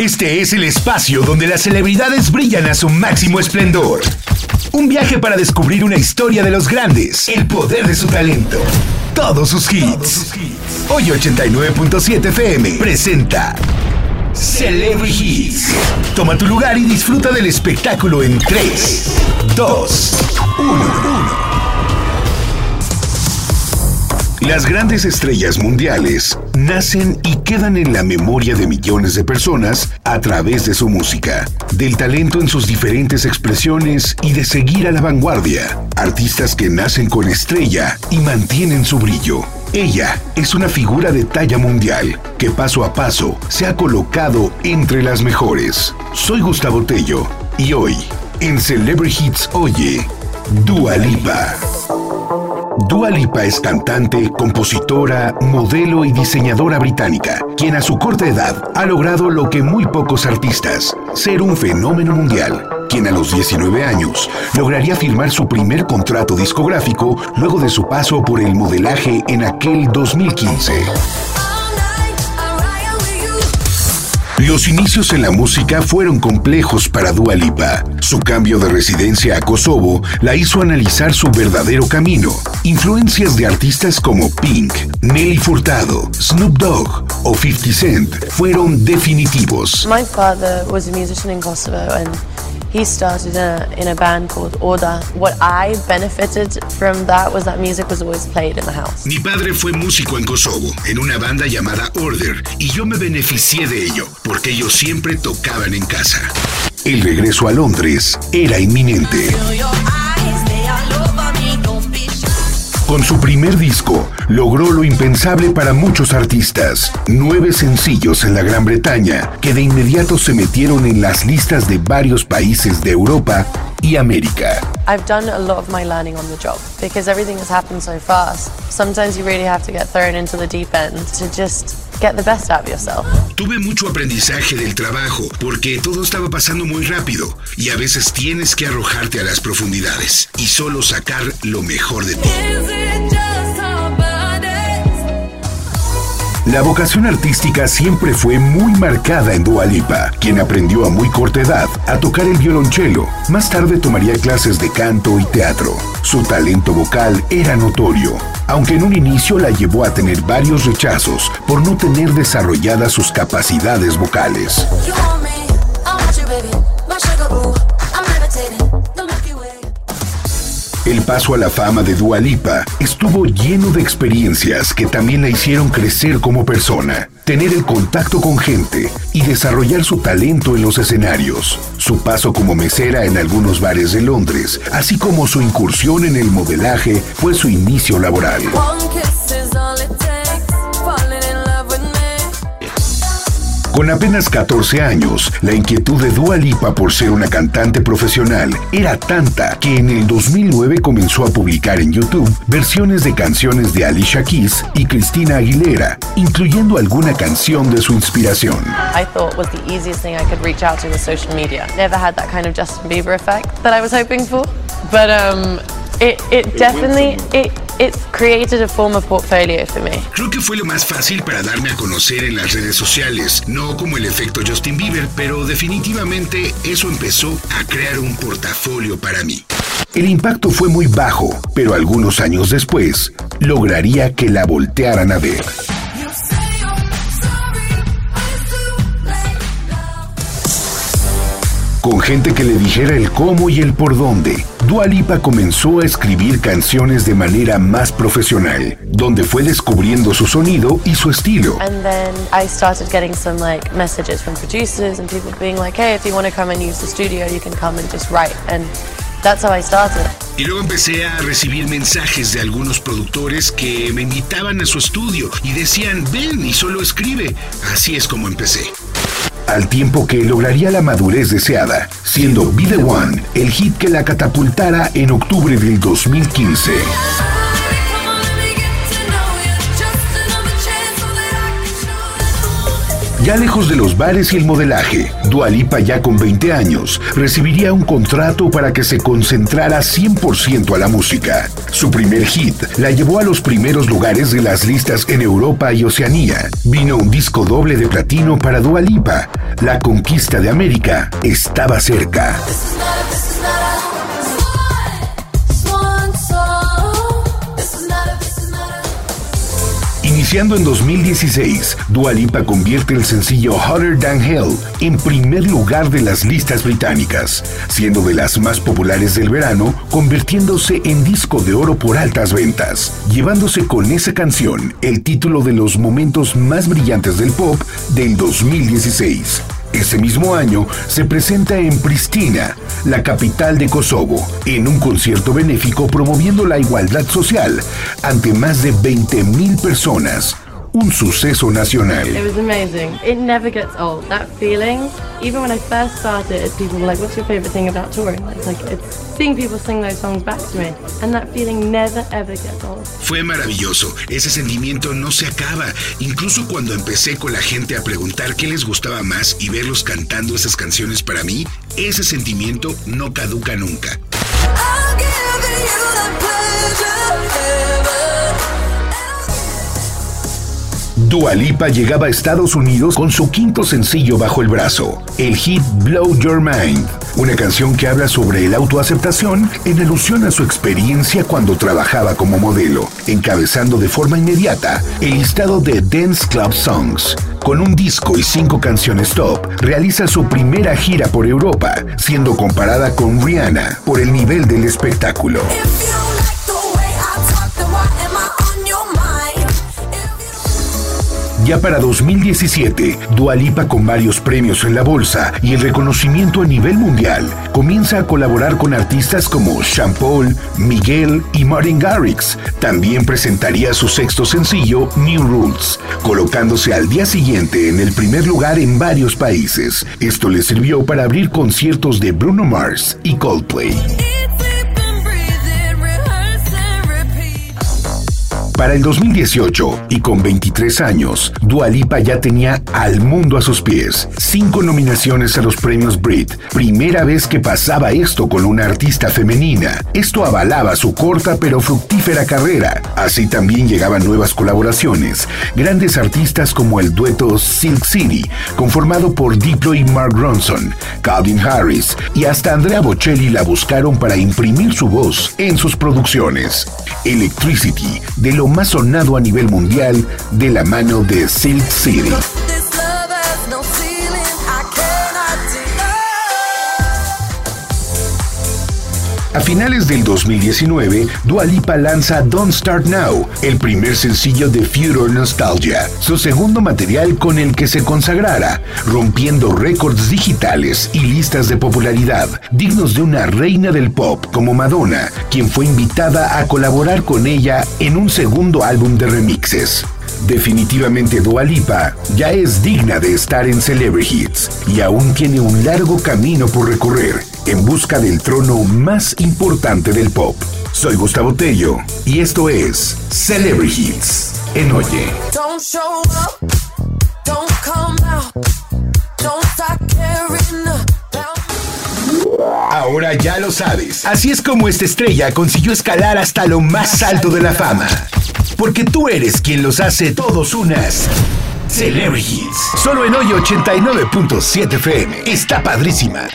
Este es el espacio donde las celebridades brillan a su máximo esplendor. Un viaje para descubrir una historia de los grandes, el poder de su talento, todos sus hits. Hoy 89.7 FM presenta Celebrity Hits. Toma tu lugar y disfruta del espectáculo en 3, 2, 1. Las grandes estrellas mundiales nacen y quedan en la memoria de millones de personas a través de su música, del talento en sus diferentes expresiones y de seguir a la vanguardia. Artistas que nacen con estrella y mantienen su brillo. Ella es una figura de talla mundial que paso a paso se ha colocado entre las mejores. Soy Gustavo Tello y hoy, en Celebrity Hits Oye, Dua Lipa. Dua Lipa es cantante, compositora, modelo y diseñadora británica, quien a su corta edad ha logrado lo que muy pocos artistas, ser un fenómeno mundial, quien a los 19 años lograría firmar su primer contrato discográfico luego de su paso por el modelaje en aquel 2015. Los inicios en la música fueron complejos para Dua Lipa. Su cambio de residencia a Kosovo la hizo analizar su verdadero camino. Influencias de artistas como Pink, Nelly Furtado, Snoop Dogg o 50 Cent fueron definitivos. My father was a musician in Kosovo and he started in a, in a band called Order. What I benefited from that was that music was always played in the house. Mi padre fue músico en Kosovo, en una banda llamada Order, y yo me beneficié de ello, porque ellos siempre tocaban en casa. El regreso a Londres era inminente. Con su primer disco, logró lo impensable para muchos artistas. Nueve sencillos en la Gran Bretaña, que de inmediato se metieron en las listas de varios países de Europa y América. I've done a lot of my learning on the job because everything has happened so fast. Sometimes you really have to get thrown into the deep end to just get the best out of yourself. Tuve mucho aprendizaje del trabajo porque todo estaba pasando muy rápido y a veces tienes que arrojarte a las profundidades y solo sacar lo mejor de ti. La vocación artística siempre fue muy marcada en Dua Lipa, quien aprendió a muy corta edad a tocar el violonchelo. Más tarde tomaría clases de canto y teatro. Su talento vocal era notorio, aunque en un inicio la llevó a tener varios rechazos por no tener desarrolladas sus capacidades vocales. Paso a la fama de Dua Lipa estuvo lleno de experiencias que también la hicieron crecer como persona, tener el contacto con gente y desarrollar su talento en los escenarios. Su paso como mesera en algunos bares de Londres, así como su incursión en el modelaje, fue su inicio laboral. Con apenas 14 años, la inquietud de Dua Lipa por ser una cantante profesional era tanta que en el 2009 comenzó a publicar en YouTube versiones de canciones de Alicia Keys y Cristina Aguilera, incluyendo alguna canción de su inspiración. I thought was the easiest thing I could reach out to was social media. Never had that kind of Justin Bieber effect that I was hoping for, but um, it, it definitely it it created a form of portfolio for me. Creo que fue lo más fácil para darme a conocer en las redes sociales, no como el efecto Justin Bieber, pero definitivamente eso empezó a crear un portafolio para mí. El impacto fue muy bajo, pero algunos años después lograría que la voltearan a ver. Con gente que le dijera el cómo y el por dónde, Dua Lipa comenzó a escribir canciones de manera más profesional, donde fue descubriendo su sonido y su estilo. And then I started getting some like messages from producers and people being like, "Hey, if you want to come and use the studio, you can come and just write." And that's how I started. Y luego empecé a recibir mensajes de algunos productores que me invitaban a su estudio y decían, ven y solo escribe. Así es como empecé al tiempo que lograría la madurez deseada, siendo Be The One el hit que la catapultara en octubre del 2015. Ya lejos de los bares y el modelaje, Dualipa ya con 20 años recibiría un contrato para que se concentrara 100% a la música. Su primer hit la llevó a los primeros lugares de las listas en Europa y Oceanía. Vino un disco doble de platino para Dualipa. La conquista de América estaba cerca. Iniciando en 2016, Dua Lipa convierte el sencillo Hotter Than Hell en primer lugar de las listas británicas, siendo de las más populares del verano, convirtiéndose en disco de oro por altas ventas, llevándose con esa canción el título de los momentos más brillantes del pop del 2016. Ese mismo año se presenta en Pristina, la capital de Kosovo, en un concierto benéfico promoviendo la igualdad social ante más de 20.000 personas un suceso nacional. It was amazing. It never gets old. That feeling, even when I first started, people were like, "What's your favorite thing about touring?" It's like it's seeing people sing those songs back to me, and that feeling never ever gets old. Fue maravilloso. Ese sentimiento no se acaba. Incluso cuando empecé con la gente a preguntar qué les gustaba más y verlos cantando esas canciones para mí, ese sentimiento no caduca nunca. Dua Lipa llegaba a Estados Unidos con su quinto sencillo bajo el brazo, el hit Blow Your Mind, una canción que habla sobre la autoaceptación en alusión a su experiencia cuando trabajaba como modelo, encabezando de forma inmediata el listado de Dance Club Songs. Con un disco y cinco canciones top, realiza su primera gira por Europa, siendo comparada con Rihanna por el nivel del espectáculo. Ya para 2017, Dualipa con varios premios en la bolsa y el reconocimiento a nivel mundial, comienza a colaborar con artistas como Sean Paul, Miguel y Martin Garrix. También presentaría su sexto sencillo, New Rules, colocándose al día siguiente en el primer lugar en varios países. Esto le sirvió para abrir conciertos de Bruno Mars y Coldplay. Para el 2018, y con 23 años, Dua Lipa ya tenía al mundo a sus pies. Cinco nominaciones a los premios Brit. Primera vez que pasaba esto con una artista femenina. Esto avalaba su corta pero fructífera carrera. Así también llegaban nuevas colaboraciones. Grandes artistas como el dueto Silk City, conformado por Diplo y Mark Ronson, Calvin Harris y hasta Andrea Bocelli la buscaron para imprimir su voz en sus producciones. Electricity, de lo más sonado a nivel mundial de la mano de Silk City. A finales del 2019, Dua Lipa lanza Don't Start Now, el primer sencillo de Future Nostalgia, su segundo material con el que se consagrara, rompiendo récords digitales y listas de popularidad, dignos de una reina del pop como Madonna, quien fue invitada a colaborar con ella en un segundo álbum de remixes. Definitivamente Dua Lipa ya es digna de estar en Celebrity Hits y aún tiene un largo camino por recorrer en busca del trono más importante del pop. Soy Gustavo Tello y esto es Celebrity Hits en Oye. Ahora ya lo sabes. Así es como esta estrella consiguió escalar hasta lo más alto de la fama. Porque tú eres quien los hace todos unas Celebrity Hits. Solo en Oye 89.7 FM. Está padrísima.